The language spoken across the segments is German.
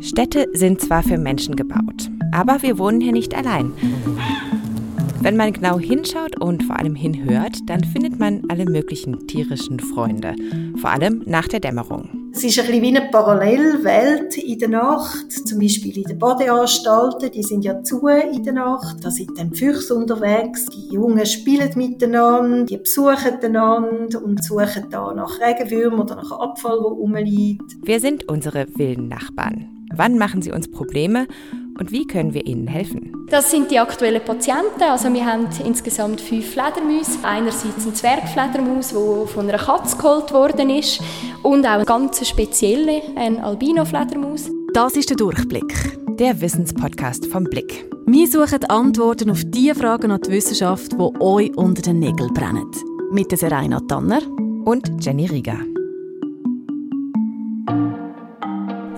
Städte sind zwar für Menschen gebaut, aber wir wohnen hier nicht allein. Wenn man genau hinschaut und vor allem hinhört, dann findet man alle möglichen tierischen Freunde, vor allem nach der Dämmerung. Es ist ein bisschen wie eine Parallelwelt in der Nacht, zum Beispiel in den Badeanstalten, die sind ja zu in der Nacht, da sind dann Füchse unterwegs, die Jungen spielen miteinander, die besuchen einander und suchen da nach Regenwürmern oder nach Abfall, der rumliegt. Wer sind unsere wilden Nachbarn? Wann machen sie uns Probleme und wie können wir ihnen helfen? Das sind die aktuellen Patienten. Also wir haben insgesamt fünf Fledermäuse. Einerseits ein Zwergfledermaus, der von einer Katze geholt worden ist und auch eine ganz spezielle, eine Albino-Fledermaus. Das ist der Durchblick. Der Wissenspodcast vom Blick. Wir suchen Antworten auf die Fragen an die Wissenschaft, die euch unter den Nägeln brennen. Mit der Serena Tanner und Jenny Rieger.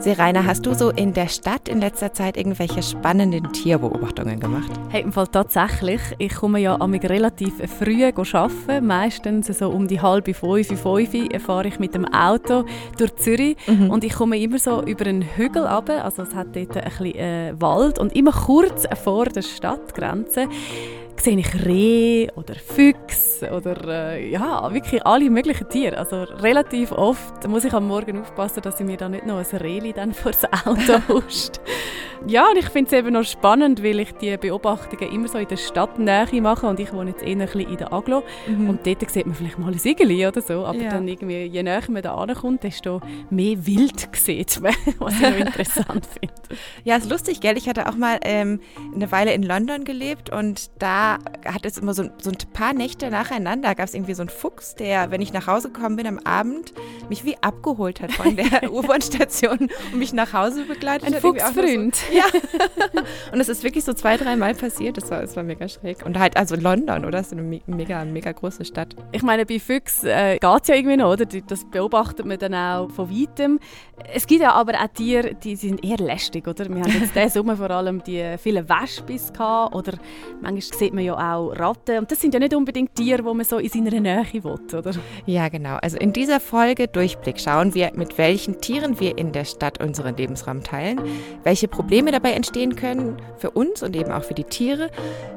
Serena, hast du so in der Stadt in letzter Zeit irgendwelche spannenden Tierbeobachtungen gemacht? Hey, im Fall tatsächlich. Ich komme ja relativ früh arbeiten. Meistens so um die halbe fünf, fünf fahre ich mit dem Auto durch Zürich. Mhm. Und ich komme immer so über einen Hügel runter. Also es hat dort ein bisschen äh, Wald. Und immer kurz vor der Stadtgrenze sehe ich Reh oder Füchse oder äh, ja, wirklich alle möglichen Tiere. Also relativ oft muss ich am Morgen aufpassen, dass ich mir da nicht noch ein Rehli dann vor das Auto huscht. Ja, und ich finde es eben noch spannend, weil ich die Beobachtungen immer so in der Stadtnähe mache und ich wohne jetzt eher ein bisschen in der Aglo mhm. und dort sieht man vielleicht mal ein Igeli oder so, aber ja. dann irgendwie, je näher man da ankommt, desto mehr Wild sieht man, was ich noch interessant finde. Ja, ist lustig, gell? Ich hatte auch mal ähm, eine Weile in London gelebt und da hat es immer so, so ein paar Nächte nacheinander, gab es irgendwie so einen Fuchs, der, wenn ich nach Hause gekommen bin am Abend, mich wie abgeholt hat von der U-Bahn-Station und mich nach Hause begleitet ein hat. Fuchsfreund. Ja. und es ist wirklich so zwei, dreimal passiert. Das war, das war mega schräg. Und halt, also London, oder? Das ist eine mega, mega große Stadt. Ich meine, bei Füchsen äh, geht es ja irgendwie noch, oder? Das beobachtet man dann auch von weitem. Es gibt ja aber auch Tiere, die sind eher lästig, oder? Wir haben jetzt diesen Sommer vor allem die vielen Wespis gehabt, oder manchmal sieht man man ja auch Ratten. Und das sind ja nicht unbedingt Tiere, die man so in seiner Nähe will, oder? Ja, genau. Also in dieser Folge Durchblick schauen wir, mit welchen Tieren wir in der Stadt unseren Lebensraum teilen, welche Probleme dabei entstehen können für uns und eben auch für die Tiere,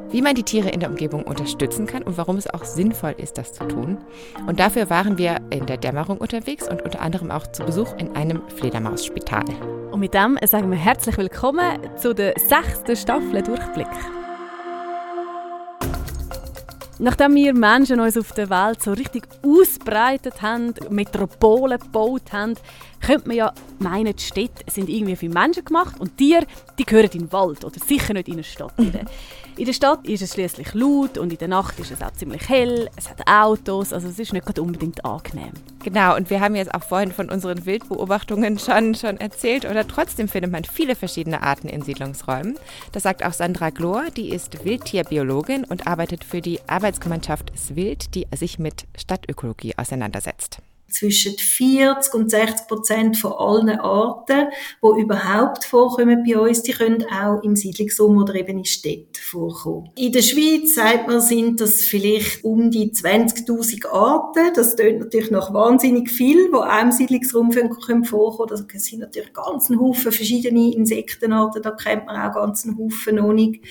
wie man die Tiere in der Umgebung unterstützen kann und warum es auch sinnvoll ist, das zu tun. Und dafür waren wir in der Dämmerung unterwegs und unter anderem auch zu Besuch in einem Fledermausspital. Und mit dem sagen wir herzlich willkommen zu der sechsten Staffel Durchblick. Nachdem wir Menschen uns auf der Welt so richtig ausbreitet haben, Metropolen gebaut haben, könnte man ja meinen, die Städte sind irgendwie für Menschen gemacht und Tiere, die gehören in den Wald oder sicher nicht in eine Stadt. In der Stadt ist es schließlich laut und in der Nacht ist es auch ziemlich hell. Es hat Autos, also es ist nicht unbedingt angenehm. Genau, und wir haben jetzt auch vorhin von unseren Wildbeobachtungen schon, schon erzählt. Oder trotzdem findet man viele verschiedene Arten in Siedlungsräumen. Das sagt auch Sandra Glor, die ist Wildtierbiologin und arbeitet für die Arbeitsgemeinschaft Swild, die sich mit Stadtökologie auseinandersetzt zwischen 40 und 60 Prozent von allen Arten, die überhaupt vorkommen bei uns, die können auch im Siedlungsraum oder eben in Städten vorkommen. In der Schweiz, sagt man, sind das vielleicht um die 20.000 Arten. Das tönt natürlich noch wahnsinnig viel, die auch im Siedlungsraum vorkommen können. Das sind natürlich ganz ein Haufen verschiedene Insektenarten, da kennt man auch ganz einen Haufen noch nicht.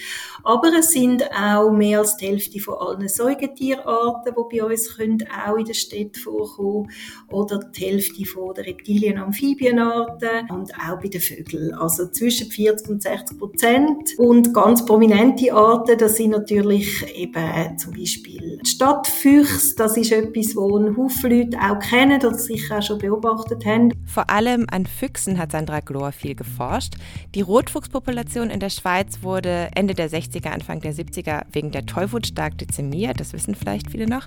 Aber es sind auch mehr als die Hälfte von allen Säugetierarten, die bei uns können auch in der Stadt vorkommen oder die Hälfte von der Reptilien- und Amphibienarten und auch bei den Vögeln. Also zwischen 40 und 60 Prozent. Und ganz prominente Arten, das sind natürlich eben zum Beispiel die Stadtfüchse. Das ist etwas, wo ein Haufen Leute auch kennen oder sicher auch schon beobachtet haben. Vor allem an Füchsen hat Sandra Glor viel geforscht. Die Rotfuchspopulation in der Schweiz wurde Ende der 60er, Anfang der 70er wegen der Tollwut stark dezimiert. Das wissen vielleicht viele noch.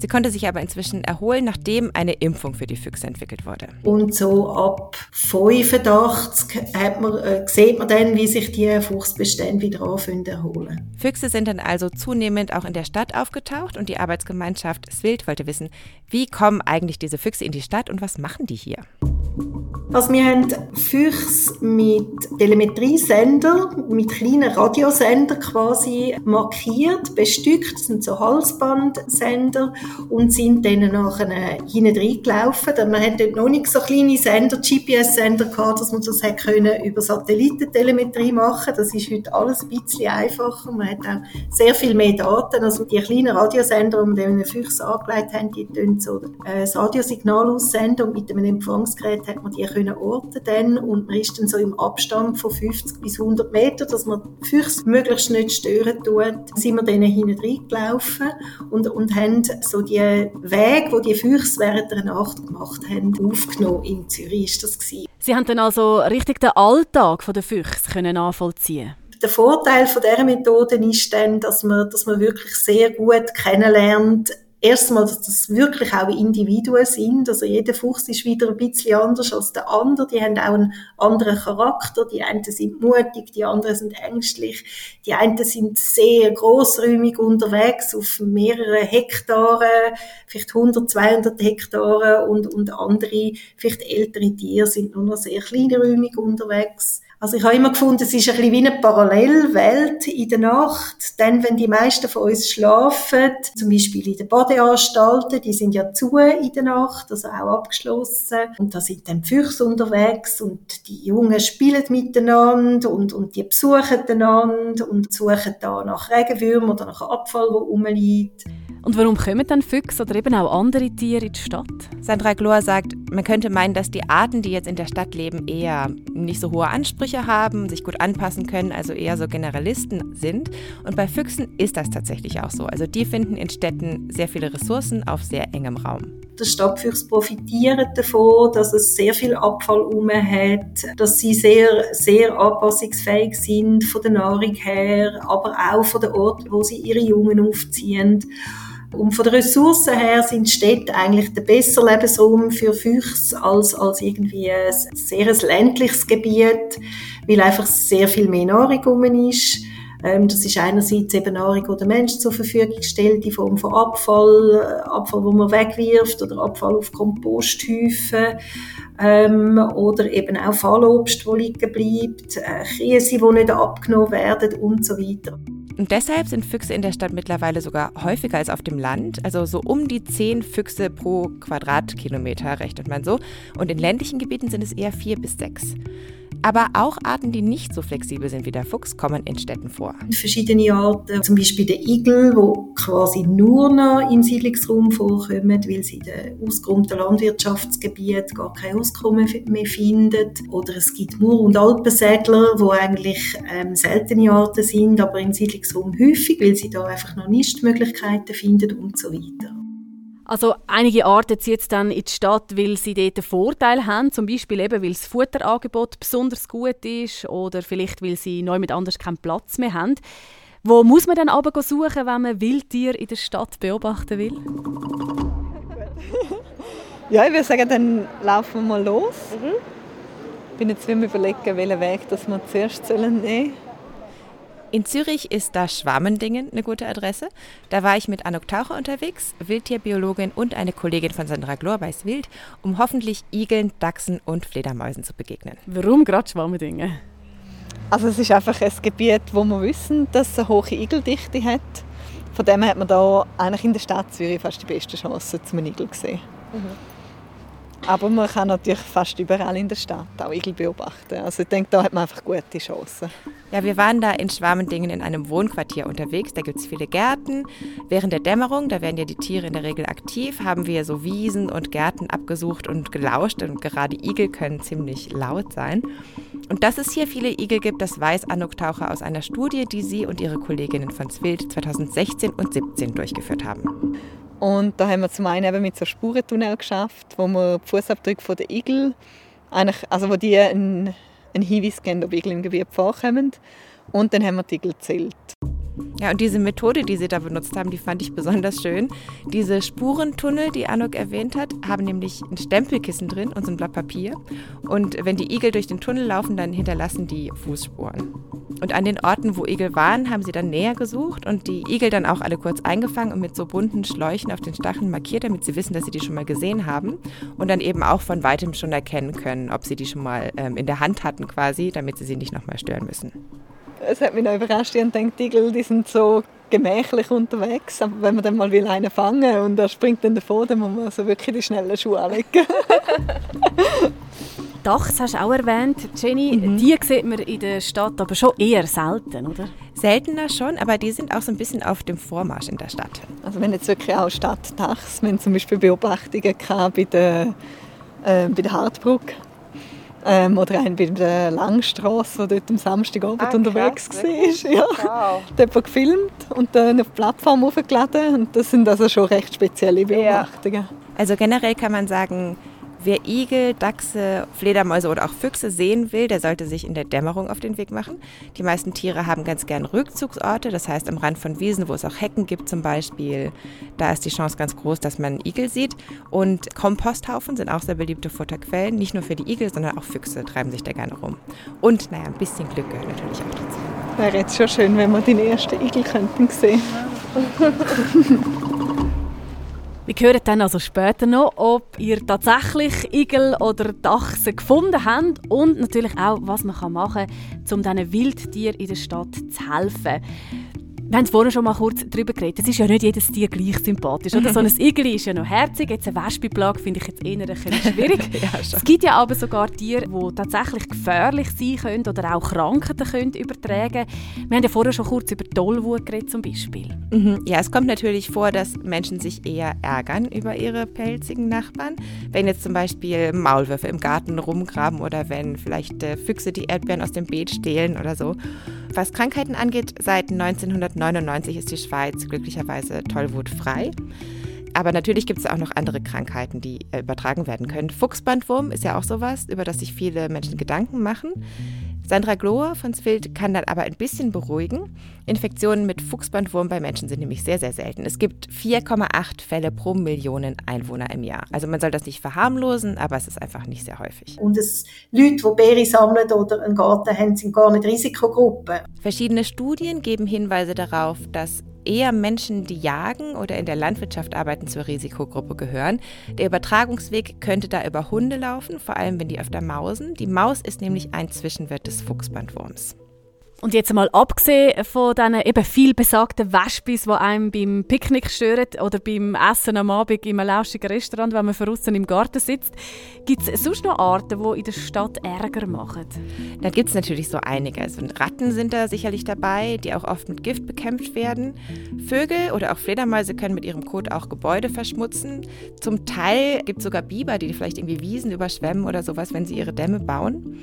Sie konnte sich aber inzwischen erholen, nachdem eine Impfung für die Füchse entwickelt wurde. Und so ab 85 hat man, äh, sieht man dann, wie sich die Fuchsbestände wieder anfangen erholen. Füchse sind dann also zunehmend auch in der Stadt aufgetaucht und die Arbeitsgemeinschaft Swild wollte wissen, wie kommen eigentlich diese Füchse in die Stadt und was machen die hier? Also wir haben Füchse mit Telemetriesender, mit kleinen Radiosender quasi markiert, bestückt, das sind so Halsbandsender und sind dann nachher hinten reingelaufen. Man hat dort noch nicht so kleine Sender, GPS-Sender gehabt, dass man das hätte können über Satellitentelemetrie machen. Das ist heute alles ein bisschen einfacher. Man hat auch sehr viel mehr Daten. Also die kleinen Radiosender, die wir Füchse angelegt haben, die tun so äh, das Radiosignal aussenden und mit einem Empfangsgerät hat man die können orten dann und man ist dann so im Abstand von 50 bis 100 Meter, dass man die Füchse möglichst nicht stören tut, sind wir dann hinten reingelaufen und, und haben so die Wege, wo die Füchse während der Nacht gemacht haben, aufgenommen. In Zürich ist das gewesen. Sie haben dann also richtig den Alltag der Füchse können nachvollziehen der Vorteil von dieser Methode ist dann, dass man, dass man wirklich sehr gut kennenlernt, erstmal, dass das wirklich auch Individuen sind. Also jeder Fuchs ist wieder ein bisschen anders als der andere. Die haben auch einen anderen Charakter. Die einen sind mutig, die anderen sind ängstlich. Die einen sind sehr großräumig unterwegs auf mehrere Hektare, vielleicht 100, 200 Hektare und, und andere, vielleicht ältere Tiere sind nur noch sehr kleinräumig unterwegs. Also ich habe immer gefunden, es ist ein bisschen wie eine Parallelwelt in der Nacht. Dann, wenn die meisten von uns schlafen, zum Beispiel in den Badeanstalten, die sind ja zu in der Nacht, also auch abgeschlossen. Und da sind dann Füchse unterwegs und die Jungen spielen miteinander und, und die besuchen einander und suchen da nach Regenwürmern oder nach Abfall, der rumliegt. Und warum kommen dann Füchse oder eben auch andere Tiere in die Stadt? Sandra Glor sagt, man könnte meinen, dass die Arten, die jetzt in der Stadt leben, eher nicht so hohe Ansprüche haben, sich gut anpassen können, also eher so Generalisten sind. Und bei Füchsen ist das tatsächlich auch so. Also die finden in Städten sehr viele Ressourcen auf sehr engem Raum. Der Stadtfüchs profitiert davon, dass es sehr viel Abfall um hat, dass sie sehr, sehr anpassungsfähig sind von der Nahrung her, aber auch von den Orten, wo sie ihre Jungen aufziehen. Und von den Ressourcen her sind Städte eigentlich der bessere Lebensraum für Füchse als, als irgendwie ein sehr ländliches Gebiet, weil einfach sehr viel mehr Nahrung rum ist. Ähm, das ist einerseits eben Nahrung, die der Mensch zur Verfügung stellt, in Form von Abfall, äh, Abfall, wo man wegwirft oder Abfall auf Komposthäufen ähm, oder eben auch Fallobst, wo liegen bleibt, äh, Käse, die nicht abgenommen werden und so weiter. Und deshalb sind Füchse in der Stadt mittlerweile sogar häufiger als auf dem Land. Also so um die zehn Füchse pro Quadratkilometer rechnet man so. Und in ländlichen Gebieten sind es eher vier bis sechs. Aber auch Arten, die nicht so flexibel sind wie der Fuchs, kommen in Städten vor. Verschiedene Arten, zum Beispiel der Igel, wo quasi nur noch im Siedlungsraum vorkommen, weil sie in den ausgeräumten Landwirtschaftsgebieten gar kein Auskommen mehr finden. Oder es gibt Mur- und Alpensädler, wo eigentlich ähm, seltene Arten sind, aber im Siedlungsraum häufig, weil sie da einfach noch Nistmöglichkeiten finden und so weiter. Also einige Arten ziehen dann in die Stadt, weil sie dort einen Vorteil haben, zum Beispiel eben, weil das Futterangebot besonders gut ist oder vielleicht, weil sie neu mit anders keinen Platz mehr haben. Wo muss man dann aber suchen, wenn man Wildtiere in der Stadt beobachten will? ja, ich würde sagen, dann laufen wir mal los. Mhm. Ich bin jetzt überlegen, welchen Weg das wir zuerst nehmen sollen. In Zürich ist das Schwamendingen eine gute Adresse. Da war ich mit Anuk Taucher unterwegs, Wildtierbiologin und eine Kollegin von Sandra Glor weiß Wild, um hoffentlich Igeln, Dachsen und Fledermäusen zu begegnen. Warum gerade Schwamendingen? Also es ist einfach ein Gebiet, wo wir wissen, dass es eine hohe Igeldichte hat. Von dem hat man da eigentlich in der Stadt Zürich fast die beste Chance zum Igel gesehen. Mhm. Aber man kann natürlich fast überall in der Stadt auch Igel beobachten. Also ich denke, da hat man einfach gute Chancen. Ja, wir waren da in Schwamendingen in einem Wohnquartier unterwegs. Da gibt es viele Gärten. Während der Dämmerung, da werden ja die Tiere in der Regel aktiv, haben wir so Wiesen und Gärten abgesucht und gelauscht. Und gerade Igel können ziemlich laut sein. Und dass es hier viele Igel gibt, das weiß Anuk Taucher aus einer Studie, die sie und ihre Kolleginnen von Zwild 2016 und 2017 durchgeführt haben. Und da haben wir zum einen eben mit so Spurentunnel geschafft, wo wir die Fußabdrücke der Igel, eigentlich, also wo die einen, einen Hinweis geben, ob Igel im Gebiet vorkommen. Und dann haben wir die Igel gezählt. Ja, und diese Methode, die sie da benutzt haben, die fand ich besonders schön. Diese Spurentunnel, die Anuk erwähnt hat, haben nämlich ein Stempelkissen drin und so ein Blatt Papier. Und wenn die Igel durch den Tunnel laufen, dann hinterlassen die Fußspuren. Und an den Orten, wo Igel waren, haben sie dann näher gesucht und die Igel dann auch alle kurz eingefangen und mit so bunten Schläuchen auf den Stacheln markiert, damit sie wissen, dass sie die schon mal gesehen haben und dann eben auch von weitem schon erkennen können, ob sie die schon mal ähm, in der Hand hatten quasi, damit sie sie nicht nochmal stören müssen. Es hat mich noch überrascht, ich denke, die Igel die sind so gemächlich unterwegs, aber wenn man dann mal will einen fangen und er springt dann davor, dann muss man so wirklich die schnellen Schuhe anlegen. Dachs hast du auch erwähnt, Jenny. Mhm. Die sieht man in der Stadt aber schon eher selten, oder? Seltener schon, aber die sind auch so ein bisschen auf dem Vormarsch in der Stadt. Also wenn jetzt wirklich auch Stadtdachs, wir haben zum Beispiel Beobachtungen bei der, äh, bei der Hartbrücke ähm, oder einen bei der Langstrasse, der dort am Samstagabend ah, unterwegs war. Ja. Wow. Da hat gefilmt und dann auf die Plattform hochgeladen. Und das sind also schon recht spezielle Beobachtungen. Ja. Also generell kann man sagen, Wer Igel, Dachse, Fledermäuse oder auch Füchse sehen will, der sollte sich in der Dämmerung auf den Weg machen. Die meisten Tiere haben ganz gern Rückzugsorte, das heißt am Rand von Wiesen, wo es auch Hecken gibt zum Beispiel. Da ist die Chance ganz groß, dass man Igel sieht. Und Komposthaufen sind auch sehr beliebte Futterquellen. Nicht nur für die Igel, sondern auch Füchse treiben sich da gerne rum. Und naja, ein bisschen Glück gehört natürlich auch dazu. Wäre jetzt schon schön, wenn wir den ersten Igel könnten sehen. Wir hören dann also später noch, ob ihr tatsächlich Igel oder Dachse gefunden habt und natürlich auch, was man machen kann, um diesen Wildtieren in der Stadt zu helfen. Wir haben vorhin schon mal kurz darüber geredet. Es ist ja nicht jedes Tier gleich sympathisch. Oder? So ein Igel ist ja noch herzig. Jetzt eine Wespenplage finde ich jetzt eher ein bisschen schwierig. ja, es gibt ja aber sogar Tiere, die tatsächlich gefährlich sein können oder auch Krankheiten können übertragen Wir haben ja vorhin schon kurz über Tollwut geredet zum Beispiel. Mhm. Ja, es kommt natürlich vor, dass Menschen sich eher ärgern über ihre pelzigen Nachbarn. Wenn jetzt zum Beispiel Maulwürfe im Garten rumgraben oder wenn vielleicht äh, Füchse die Erdbeeren aus dem Beet stehlen oder so. Was Krankheiten angeht, seit 1999 ist die Schweiz glücklicherweise tollwutfrei. Aber natürlich gibt es auch noch andere Krankheiten, die äh, übertragen werden können. Fuchsbandwurm ist ja auch sowas, über das sich viele Menschen Gedanken machen. Sandra Glohr von Swild kann dann aber ein bisschen beruhigen. Infektionen mit Fuchsbandwurm bei Menschen sind nämlich sehr, sehr selten. Es gibt 4,8 Fälle pro Millionen Einwohner im Jahr. Also man soll das nicht verharmlosen, aber es ist einfach nicht sehr häufig. Und es Leute, die Beere sammeln oder einen Garten haben, sind gar nicht Risikogruppen. Verschiedene Studien geben Hinweise darauf, dass eher Menschen, die jagen oder in der Landwirtschaft arbeiten, zur Risikogruppe gehören. Der Übertragungsweg könnte da über Hunde laufen, vor allem wenn die öfter mausen. Die Maus ist nämlich ein Zwischenwirt des Fuchsbandwurms. Und jetzt mal abgesehen von diesen eben viel besagten Wespis, die einem beim Picknick stören oder beim Essen am Abend in einem lauschigen Restaurant, wenn man draußen im Garten sitzt, gibt es sonst noch Arten, die in der Stadt Ärger machen? Da gibt es natürlich so einige. Also Ratten sind da sicherlich dabei, die auch oft mit Gift bekämpft werden. Vögel oder auch Fledermäuse können mit ihrem Kot auch Gebäude verschmutzen. Zum Teil gibt es sogar Biber, die vielleicht irgendwie Wiesen überschwemmen oder sowas, wenn sie ihre Dämme bauen.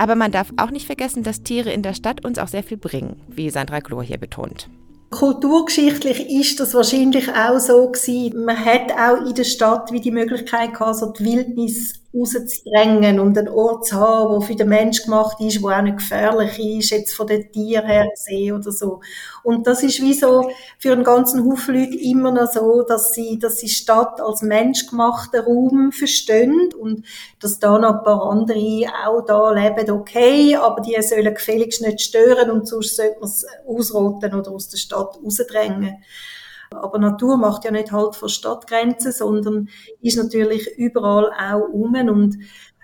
Aber man darf auch nicht vergessen, dass Tiere in der Stadt uns auch sehr viel bringen, wie Sandra Glor hier betont. Kulturgeschichtlich ist das wahrscheinlich auch so gewesen. Man hat auch in der Stadt wie die Möglichkeit gehabt, so die Wildnis rauszudrängen und einen Ort zu haben, der für den Mensch gemacht ist, der auch nicht gefährlich ist, jetzt von den Tieren her gesehen oder so. Und das ist wie so für einen ganzen Haufen Leute immer noch so, dass sie, dass sie Stadt als menschgemachten Raum verstehen und dass da noch ein paar andere auch da leben, okay, aber die sollen gefälligst nicht stören und sonst sollte man es ausroten oder aus der Stadt rausdrängen. Aber Natur macht ja nicht halt vor Stadtgrenzen, sondern ist natürlich überall auch um und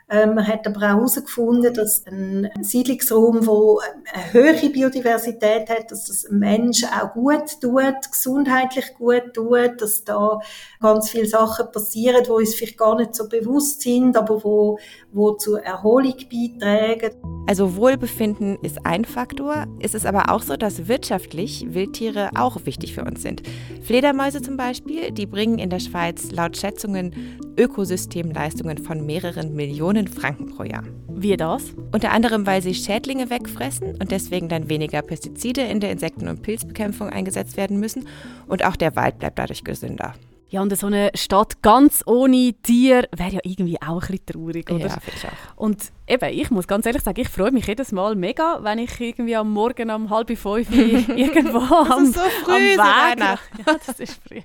man hat aber auch herausgefunden, dass ein Siedlungsraum, wo eine höhere Biodiversität hat, dass das Menschen auch gut tut, gesundheitlich gut tut, dass da ganz viele Sachen passieren, wo uns vielleicht gar nicht so bewusst sind, aber wo, wo zur Erholung beitragen. Also Wohlbefinden ist ein Faktor. Es ist aber auch so, dass wirtschaftlich Wildtiere auch wichtig für uns sind. Fledermäuse zum Beispiel, die bringen in der Schweiz laut Schätzungen Ökosystemleistungen von mehreren Millionen Franken pro Jahr. Wie das? Unter anderem, weil sie Schädlinge wegfressen und deswegen dann weniger Pestizide in der Insekten- und Pilzbekämpfung eingesetzt werden müssen und auch der Wald bleibt dadurch gesünder. Ja, und so eine Stadt ganz ohne Tier wäre ja irgendwie auch ein bisschen traurig, oder? Ja, ich auch. Und eben, ich muss ganz ehrlich sagen, ich freue mich jedes Mal mega, wenn ich irgendwie am Morgen um halb fünf irgendwo am, so früh, am Weg... Ja, das ist früh.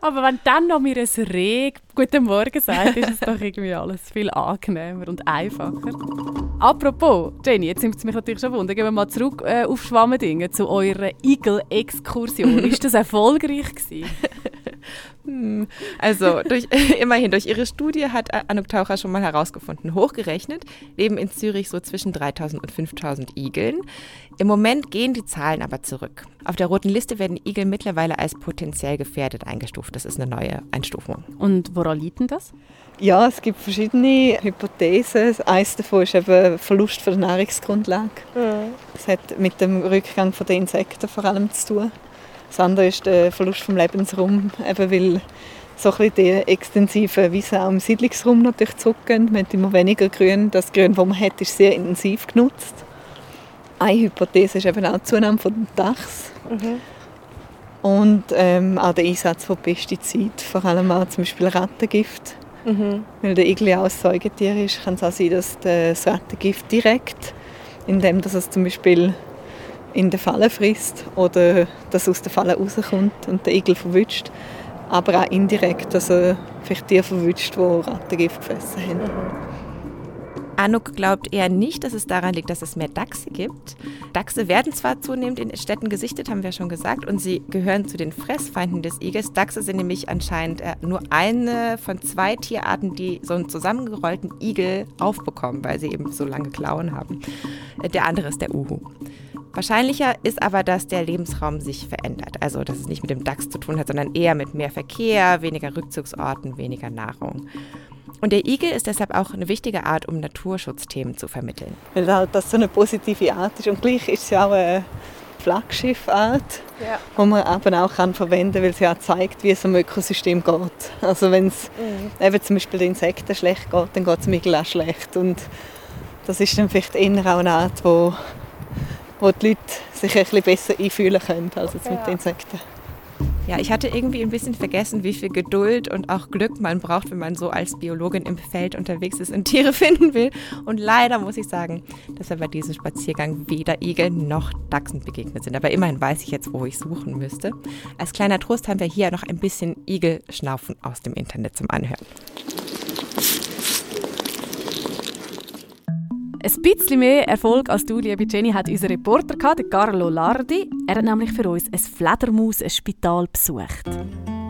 Aber wenn dann noch mir ein Reh «Guten Morgen» sagt, ist es doch irgendwie alles viel angenehmer und einfacher. Apropos, Jenny, jetzt nimmt es mich natürlich schon wunder, gehen wir mal zurück äh, auf Schwammendingen, zu eurer Igel-Exkursion. ist das erfolgreich gewesen? Hm, Also durch, immerhin durch ihre Studie hat Anouk Taucher schon mal herausgefunden, hochgerechnet, leben in Zürich so zwischen 3000 und 5000 Igeln. Im Moment gehen die Zahlen aber zurück. Auf der roten Liste werden Igel mittlerweile als potenziell gefährdet eingestuft. Das ist eine neue Einstufung. Und woran liegt denn das? Ja, es gibt verschiedene Hypothesen. Eines davon ist eben Verlust von der Nahrungsgrundlage. Das hat mit dem Rückgang der Insekten vor allem zu tun. Das andere ist der Verlust vom Lebensraum, eben weil so ein die extensiven Wiesen auch im Siedlungsraum natürlich zurückgehen. Man hat immer weniger Grün. Das Grün, das man hat, ist sehr intensiv genutzt. Eine Hypothese ist eben auch die Zunahme von Dachs. Und ähm, auch der Einsatz von Pestiziden, vor allem auch zum Beispiel Rattengift. Weil der Igel ja auch ein Säugetier ist, kann es auch sein, dass das Rattengift direkt, indem dass es zum Beispiel in der Falle frisst oder dass aus der Falle rauskommt und der Igel verwünscht. Aber auch indirekt, dass er vielleicht Tiere verwünscht, die Rattengift gefressen haben. Anouk glaubt eher nicht, dass es daran liegt, dass es mehr Dachse gibt. Dachse werden zwar zunehmend in Städten gesichtet, haben wir schon gesagt, und sie gehören zu den Fressfeinden des Igels. Dachse sind nämlich anscheinend äh, nur eine von zwei Tierarten, die so einen zusammengerollten Igel aufbekommen, weil sie eben so lange Klauen haben. Äh, Der andere ist der Uhu. Wahrscheinlicher ist aber, dass der Lebensraum sich verändert. Also, dass es nicht mit dem Dachs zu tun hat, sondern eher mit mehr Verkehr, weniger Rückzugsorten, weniger Nahrung. Und der Igel ist deshalb auch eine wichtige Art, um Naturschutzthemen zu vermitteln. Weil halt das so eine positive Art ist. Und gleich ist es ja auch eine Flaggschiffart, Ja. die man eben auch kann verwenden kann, weil sie auch zeigt, wie es im Ökosystem geht. Also wenn es eben zum Beispiel den Insekten schlecht geht, dann geht es dem Igel auch schlecht. Und das ist dann vielleicht eher auch eine Art, wo, wo die Leute sich ein bisschen besser einfühlen können als jetzt mit den Insekten. Ja, ich hatte irgendwie ein bisschen vergessen, wie viel Geduld und auch Glück man braucht, wenn man so als Biologin im Feld unterwegs ist und Tiere finden will. Und leider muss ich sagen, dass wir bei diesem Spaziergang weder Igel noch Dachsen begegnet sind. Aber immerhin weiß ich jetzt, wo ich suchen müsste. Als kleiner Trost haben wir hier noch ein bisschen Igelschnaufen aus dem Internet zum Anhören. Ein bisschen mehr Erfolg als du, liebe Jenny, hat unser Reporter gehabt, Carlo Lardi. Er hat nämlich für uns ein Fledermaus-Spital besucht.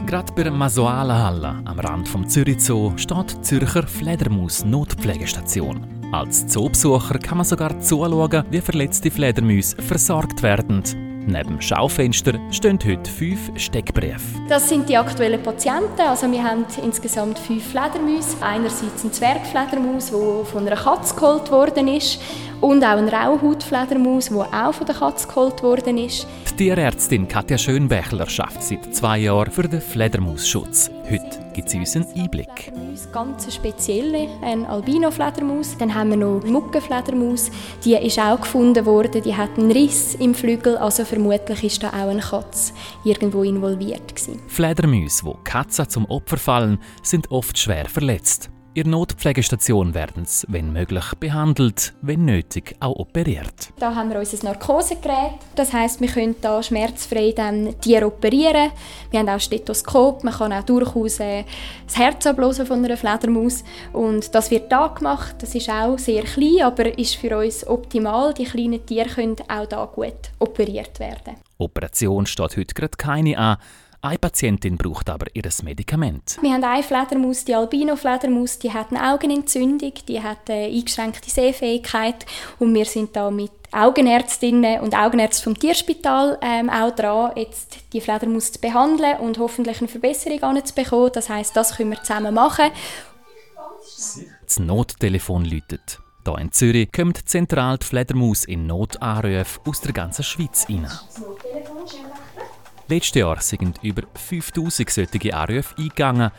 Gerade bei der Masoala-Halle am Rand vom Zürich Zoo steht die Zürcher Fledermaus-Notpflegestation. Als Zoobesucher kann man sogar zuschauen, wie verletzte Fledermäuse versorgt werden. Neben dem Schaufenster stehen heute fünf Steckbriefe. Das sind die aktuellen Patienten. Also wir haben insgesamt fünf Fledermäuse. Einerseits ein Zwergfledermaus, der von einer Katze geholt worden ist. Und auch ein Rauhautfledermaus, der auch von der Katze geholt worden ist. Die Tierärztin Katja Schönbächler schafft seit zwei Jahren für den Fledermausschutz. Heute gibt sie uns einen Einblick. Ganz spezielle, ein Albino-Fledermaus. Dann haben wir noch die Muckenfledermaus. Die ist auch gefunden worden. Die hat einen Riss im Flügel, also vermutlich ist da auch eine Katze irgendwo involviert gewesen. Fledermäuse, wo Katzen zum Opfer fallen, sind oft schwer verletzt. In der Notpflegestation werden sie, wenn möglich, behandelt, wenn nötig auch operiert. Da haben wir unser Narkosegerät. Das heißt, wir können da schmerzfrei dann Tiere operieren. Wir haben auch Stethoskop. Man kann auch durchaus äh, das Herz ablösen von einer Fledermaus. Und das wird da gemacht. Das ist auch sehr klein, aber ist für uns optimal. Die kleinen Tiere können auch da gut operiert werden. Operation steht heute gerade keine an. Eine Patientin braucht aber ihr Medikament. Wir haben eine Fledermaus, die Albino-Fledermaus, die hat eine Augenentzündung, die hat eine eingeschränkte Sehfähigkeit und wir sind da mit Augenärztinnen und Augenärzten vom Tierspital ähm, auch dran, jetzt die Fledermaus zu behandeln und hoffentlich eine Verbesserung anzubekommen. Das heißt, das können wir zusammen machen. Das Nottelefon läutet. Hier in Zürich kommt zentral die Fledermaus in Notanrufe aus der ganzen Schweiz rein. Letztes Jahr sind über 5000 solche Anrufe eingegangen.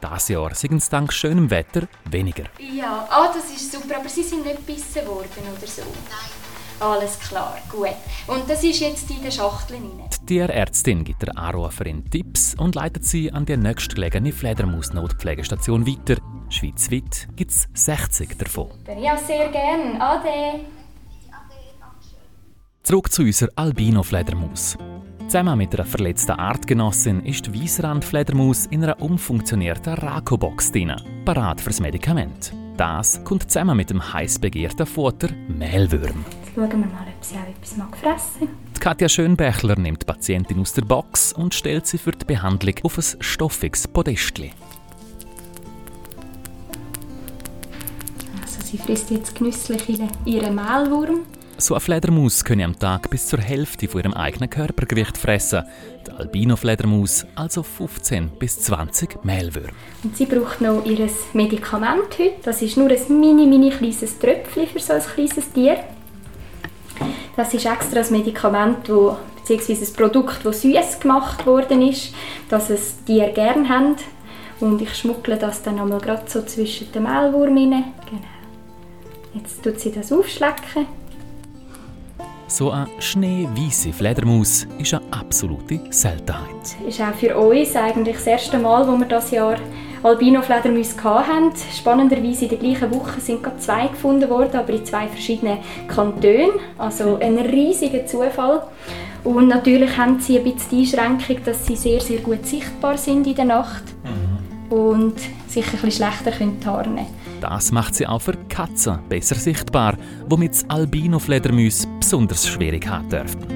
Dieses Jahr sind es dank schönem Wetter weniger. Ja, ah, das ist super, aber Sie sind nicht gebissen worden oder so? Nein. Alles klar, gut. Und das ist jetzt in den Schachteln rein. Die Tierärztin gibt der Anruferin Tipps und leitet sie an die nächstgelegene Fledermaus-Notpflegestation weiter. Schweizweit gibt es 60 davon. Ja, sehr gern. Ade. Zurück zu unserer Albino-Fledermaus. Zusammen mit einer verletzten Artgenossin ist die Weissrand-Fledermaus in einer umfunktionierten Rako-Box drin, parat fürs Medikament. Das kommt zusammen mit dem heiß begehrten Futter Mehlwürm. Jetzt schauen wir mal, ob sie auch etwas mag fressen Die Katja Schönbächler nimmt die Patientin aus der Box und stellt sie für die Behandlung auf ein stoffiges Podestli. Also sie frisst jetzt genüsslich ihren- ihren Mehlwurm. So eine Fledermaus könne am Tag bis zur Hälfte von ihrem eigenen Körpergewicht fressen. Die Albino-Fledermaus also 15 bis 20 Mehlwürmer. Und sie braucht noch ihr Medikament heute. Das ist nur ein mini, mini kleines Tröpfchen für so ein kleines Tier. Das ist extra ein Medikament, wo, beziehungsweise ein Produkt, das süß gemacht worden ist, dass es Tiere gerne haben. Und ich schmuggle das dann einmal gerade so zwischen den Mehlwurm rein. Genau. Jetzt tut sie das aufschlecken. So eine schneeweiße Fledermaus ist eine absolute Seltenheit. ist auch für uns eigentlich das erste Mal, wo wir das Jahr Albino-Fledermäuse hatten. Spannenderweise in der gleichen Woche sind gerade zwei gefunden worden, aber in zwei verschiedenen Kantonen. Also ein riesiger Zufall. Und natürlich haben sie ein bisschen die Einschränkung, dass sie sehr, sehr gut sichtbar sind in der Nacht und sich ein bisschen schlechter tarnen können. Das macht sie auch für Katzen besser sichtbar, womit das Albino-Fledermaus besonders schwierig haben dürften.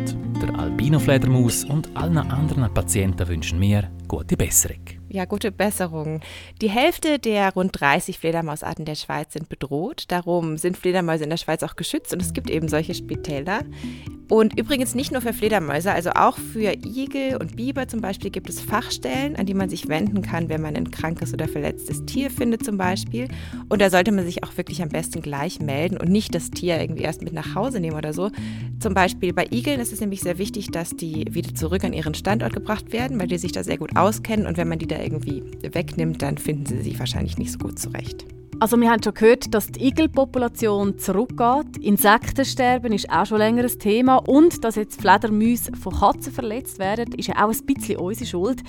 Der Albino-Fledermaus und allen anderen Patienten wünschen mir gute Besserung. Ja, gute Besserung. Die Hälfte der rund 30 Fledermausarten der Schweiz sind bedroht. Darum sind Fledermäuse in der Schweiz auch geschützt und es gibt eben solche Spitäler. Und übrigens nicht nur für Fledermäuse, also auch für Igel und Biber zum Beispiel gibt es Fachstellen, an die man sich wenden kann, wenn man ein krankes oder verletztes Tier findet zum Beispiel. Und da sollte man sich auch wirklich am besten gleich melden und nicht das Tier irgendwie erst mit nach Hause nehmen oder so. Zum Beispiel bei Igeln ist es nämlich sehr wichtig, dass die wieder zurück an ihren Standort gebracht werden, weil die sich da sehr gut auskennen und wenn man die da irgendwie wegnimmt, dann finden sie sich wahrscheinlich nicht so gut zurecht. Also wir haben schon gehört, dass die Igelpopulation zurückgeht. Insektensterben ist auch schon länger ein Thema. Und dass jetzt Fledermäuse von Katzen verletzt werden, ist ja auch ein bisschen unsere Schuld.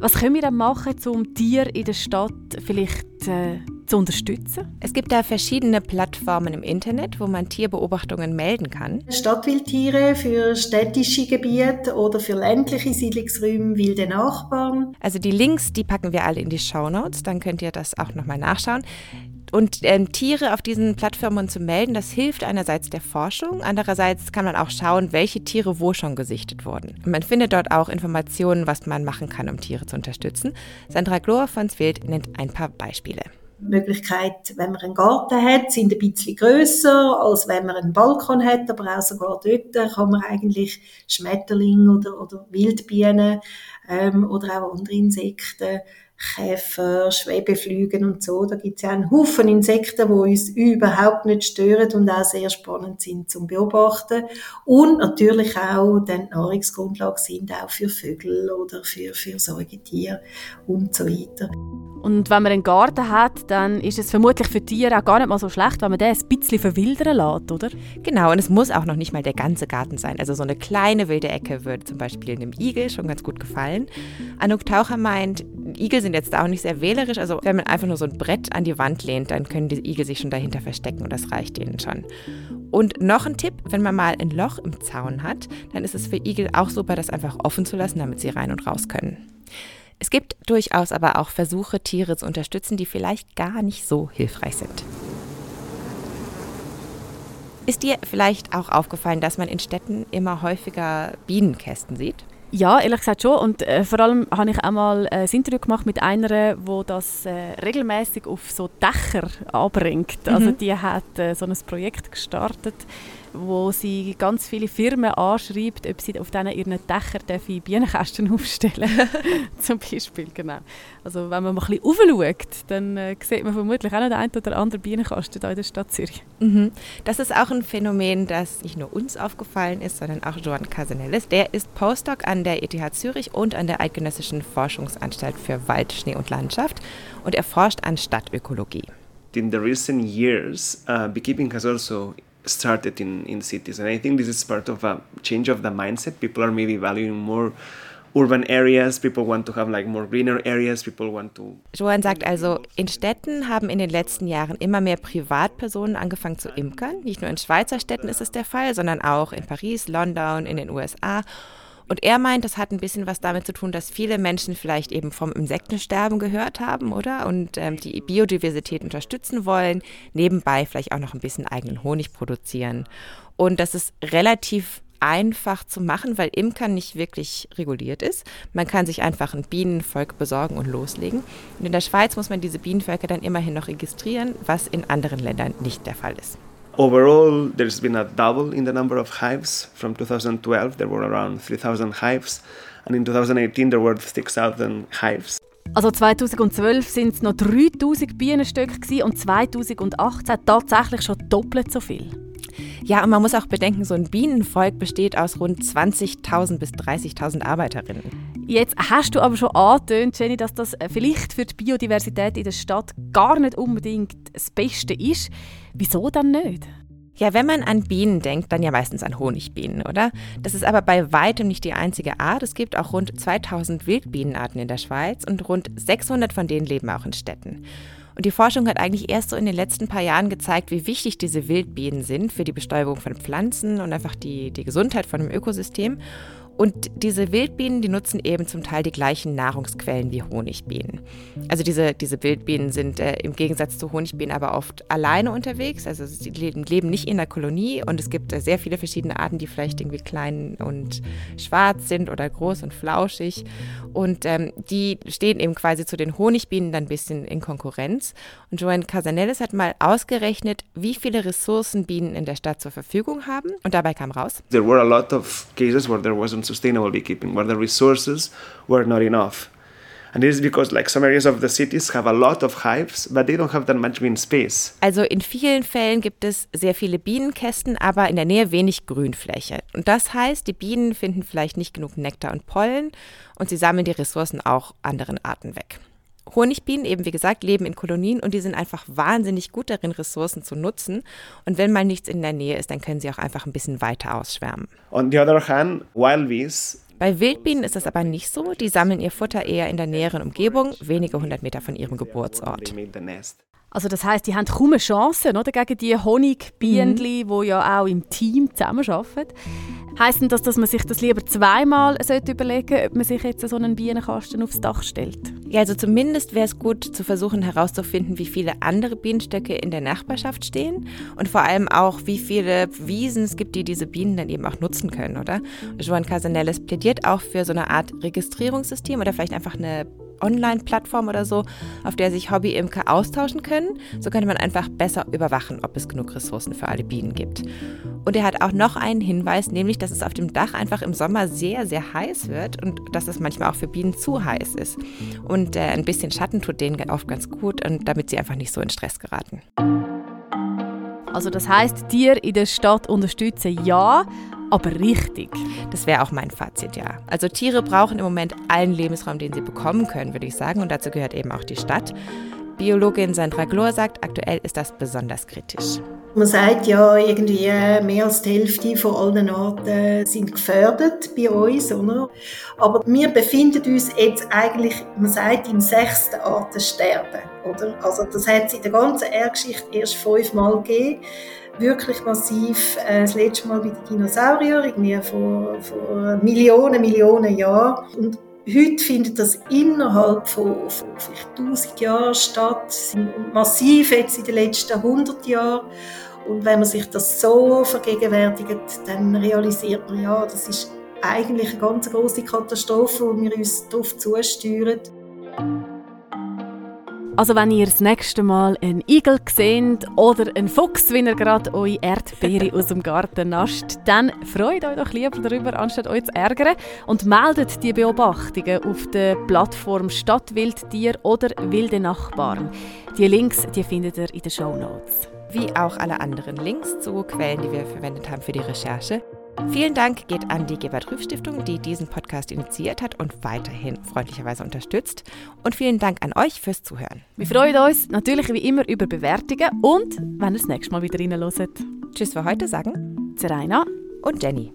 Was können wir denn machen, um Tiere in der Stadt vielleicht äh, zu unterstützen? Es gibt da verschiedene Plattformen im Internet, wo man Tierbeobachtungen melden kann. Stadtwildtiere für städtische Gebiete oder für ländliche Siedlungsräume wilde Nachbarn. Also die Links, die packen wir alle in die Shownotes, dann könnt ihr das auch nochmal nachschauen. Und ähm, Tiere auf diesen Plattformen zu melden, das hilft einerseits der Forschung, andererseits kann man auch schauen, welche Tiere wo schon gesichtet wurden. Und man findet dort auch Informationen, was man machen kann, um Tiere zu unterstützen. Sandra Glor von Swild nennt ein paar Beispiele. Möglichkeit, wenn man einen Garten hat, sind ein bisschen grösser, als wenn man einen Balkon hat, aber auch sogar dort kann man eigentlich Schmetterlinge oder, oder Wildbienen ähm, oder auch andere Insekten Käfer, Schwebeflügen und so. Da gibt es ja einen Haufen Insekten, die uns überhaupt nicht stören und auch sehr spannend sind zum Beobachten. Und natürlich auch dann die Nahrungsgrundlage sind auch für Vögel oder für, für Säugetiere und so weiter. Und wenn man einen Garten hat, dann ist es vermutlich für Tiere auch gar nicht mal so schlecht, wenn man den ein bisschen verwildern lässt, oder? Genau, und es muss auch noch nicht mal der ganze Garten sein. Also so eine kleine wilde Ecke würde zum Beispiel einem Igel schon ganz gut gefallen. Anouk Taucher meint, Igel sind jetzt auch nicht sehr wählerisch. Also wenn man einfach nur so ein Brett an die Wand lehnt, dann können die Igel sich schon dahinter verstecken und das reicht ihnen schon. Und noch ein Tipp, wenn man mal ein Loch im Zaun hat, dann ist es für Igel auch super, das einfach offen zu lassen, damit sie rein und raus können. Es gibt durchaus aber auch Versuche, Tiere zu unterstützen, die vielleicht gar nicht so hilfreich sind. Ist dir vielleicht auch aufgefallen, dass man in Städten immer häufiger Bienenkästen sieht? Ja, ehrlich gesagt schon. Und äh, vor allem habe ich auch mal äh, ein Interview gemacht mit einer, wo das äh, regelmäßig auf so Dächer anbringt. Also Mhm. die hat äh, so ein Projekt gestartet, wo sie ganz viele Firmen anschreibt, ob sie auf diesen ihren Dächern dürfen Bienenkästen aufstellen Zum Beispiel, genau. Also wenn man mal ein bisschen raufschaut, dann äh, sieht man vermutlich auch noch den einen oder anderen Bienenkasten hier in der Stadt Zürich. Mhm. Das ist auch ein Phänomen, das nicht nur uns aufgefallen ist, sondern auch Joan Casanellis. Der ist Postdoc an der ETH Zürich und an der Eidgenössischen Forschungsanstalt für Wald, Schnee und Landschaft und er forscht an Stadtökologie. in the recent years, uh, beekeeping has also started in, in cities. And I think this is part of a change of the mindset. People are maybe valuing more urban areas, people want to have like more greener areas, people want to. Johann sagt also, in Städten haben in den letzten Jahren immer mehr Privatpersonen angefangen zu imkern. Nicht nur in Schweizer Städten ist es der Fall, sondern auch in Paris, London, in den USA. Und er meint, das hat ein bisschen was damit zu tun, dass viele Menschen vielleicht eben vom Insektensterben gehört haben, oder? Und ähm, die Biodiversität unterstützen wollen, nebenbei vielleicht auch noch ein bisschen eigenen Honig produzieren. Und das ist relativ einfach zu machen, weil Imkern nicht wirklich reguliert ist. Man kann sich einfach ein Bienenvolk besorgen und loslegen. Und in der Schweiz muss man diese Bienenvölker dann immerhin noch registrieren, was in anderen Ländern nicht der Fall ist. Overall, there's been a double in the number of hives. From 2012, there were around 3,000 hives, and in 2018 there were 6,000 hives. Also 2012 sind es noch 3000 Bienenstöcke und 2018 tatsächlich schon doppelt so viel. Ja, und man muss auch bedenken, so ein Bienenvolk besteht aus rund 20.000 bis 30.000 Arbeiterinnen. Jetzt hast du aber schon angetönt, Jenny, dass das vielleicht für die Biodiversität in der Stadt gar nicht unbedingt das Beste ist. Wieso dann nicht? Ja, wenn man an Bienen denkt, dann ja meistens an Honigbienen, oder? Das ist aber bei weitem nicht die einzige Art. Es gibt auch rund 2000 Wildbienenarten in der Schweiz und rund 600 von denen leben auch in Städten. Und die Forschung hat eigentlich erst so in den letzten paar Jahren gezeigt, wie wichtig diese Wildbienen sind für die Bestäubung von Pflanzen und einfach die, die Gesundheit von dem Ökosystem. Und diese Wildbienen, die nutzen eben zum Teil die gleichen Nahrungsquellen wie Honigbienen. Also diese, diese Wildbienen sind äh, im Gegensatz zu Honigbienen aber oft alleine unterwegs. Also sie leben nicht in der Kolonie und es gibt äh, sehr viele verschiedene Arten, die vielleicht irgendwie klein und schwarz sind oder groß und flauschig. Und ähm, die stehen eben quasi zu den Honigbienen dann ein bisschen in Konkurrenz. Und Joanne Casanelles hat mal ausgerechnet, wie viele Ressourcen Bienen in der Stadt zur Verfügung haben. Und dabei kam raus. There were a lot of cases where there wasn't sustainable beekeeping, where the resources were not enough. And this is because like some areas of the cities have a lot of hives, but they don't have that much green space. Also in vielen Fällen gibt es sehr viele Bienenkästen, aber in der Nähe wenig Grünfläche. Und das heißt, die Bienen finden vielleicht nicht genug Nektar und Pollen und sie sammeln die Ressourcen auch anderen Arten weg. Honigbienen, eben wie gesagt, leben in Kolonien und die sind einfach wahnsinnig gut darin, Ressourcen zu nutzen. Und wenn mal nichts in der Nähe ist, dann können sie auch einfach ein bisschen weiter ausschwärmen. On the other hand, wild bees bei Wildbienen ist das aber nicht so. Die sammeln ihr Futter eher in der näheren Umgebung, wenige hundert Meter von ihrem Geburtsort. Also das heißt, die haben kaum eine Chance oder, gegen die Honigbienen, mhm. die ja auch im Team zusammenarbeiten. Heißt denn das, dass man sich das lieber zweimal überlegen sollte, ob man sich jetzt so einen Bienenkasten aufs Dach stellt? Ja, also zumindest wäre es gut zu versuchen herauszufinden, wie viele andere Bienenstöcke in der Nachbarschaft stehen und vor allem auch, wie viele Wiesen es gibt, die diese Bienen dann eben auch nutzen können, oder? Joan Casanelles plädiert auch für so eine Art Registrierungssystem oder vielleicht einfach eine Online-Plattform oder so, auf der sich Hobbyimker austauschen können. So könnte man einfach besser überwachen, ob es genug Ressourcen für alle Bienen gibt. Und er hat auch noch einen Hinweis, nämlich, dass es auf dem Dach einfach im Sommer sehr, sehr heiß wird und dass es manchmal auch für Bienen zu heiß ist. Und äh, ein bisschen Schatten tut denen oft ganz gut, und damit sie einfach nicht so in Stress geraten. Also das heißt, Tiere in der Stadt unterstützen ja, aber richtig. Das wäre auch mein Fazit, ja. Also Tiere brauchen im Moment allen Lebensraum, den sie bekommen können, würde ich sagen. Und dazu gehört eben auch die Stadt. Biologin Sandra Glor sagt, aktuell ist das besonders kritisch. Man sagt ja, irgendwie mehr als die Hälfte von allen Arten sind gefördert bei uns, oder? Aber wir befinden uns jetzt eigentlich, man sagt, im sechsten Artensterben, oder? Also das hat es in der ganzen Erdgeschichte erst fünfmal gegeben wirklich massiv äh, das letzte Mal bei den Dinosauriern, irgendwie vor, vor Millionen, Millionen Jahren. Und heute findet das innerhalb von, von vielleicht 1000 Jahren statt, massiv jetzt in den letzten 100 Jahren. Und wenn man sich das so vergegenwärtigt, dann realisiert man, ja, das ist eigentlich eine ganz große Katastrophe, wo wir uns darauf zusteuern. Also wenn ihr das nächste Mal einen Igel seht oder einen Fuchs, wenn ihr gerade eure Erdbeere aus dem Garten nascht, dann freut euch doch lieber darüber, anstatt euch zu ärgern und meldet die Beobachtungen auf der Plattform Stadtwildtier oder Wilde Nachbarn. Die Links die findet ihr in den Show Notes. Wie auch alle anderen Links zu Quellen, die wir verwendet haben für die Recherche. Vielen Dank geht an die Gebert Rüff Stiftung, die diesen Podcast initiiert hat und weiterhin freundlicherweise unterstützt. Und vielen Dank an euch fürs Zuhören. Wir freuen uns natürlich wie immer über Bewertungen und wenn ihr das nächste Mal wieder reinhört. Tschüss für heute sagen Zeraina und Jenny.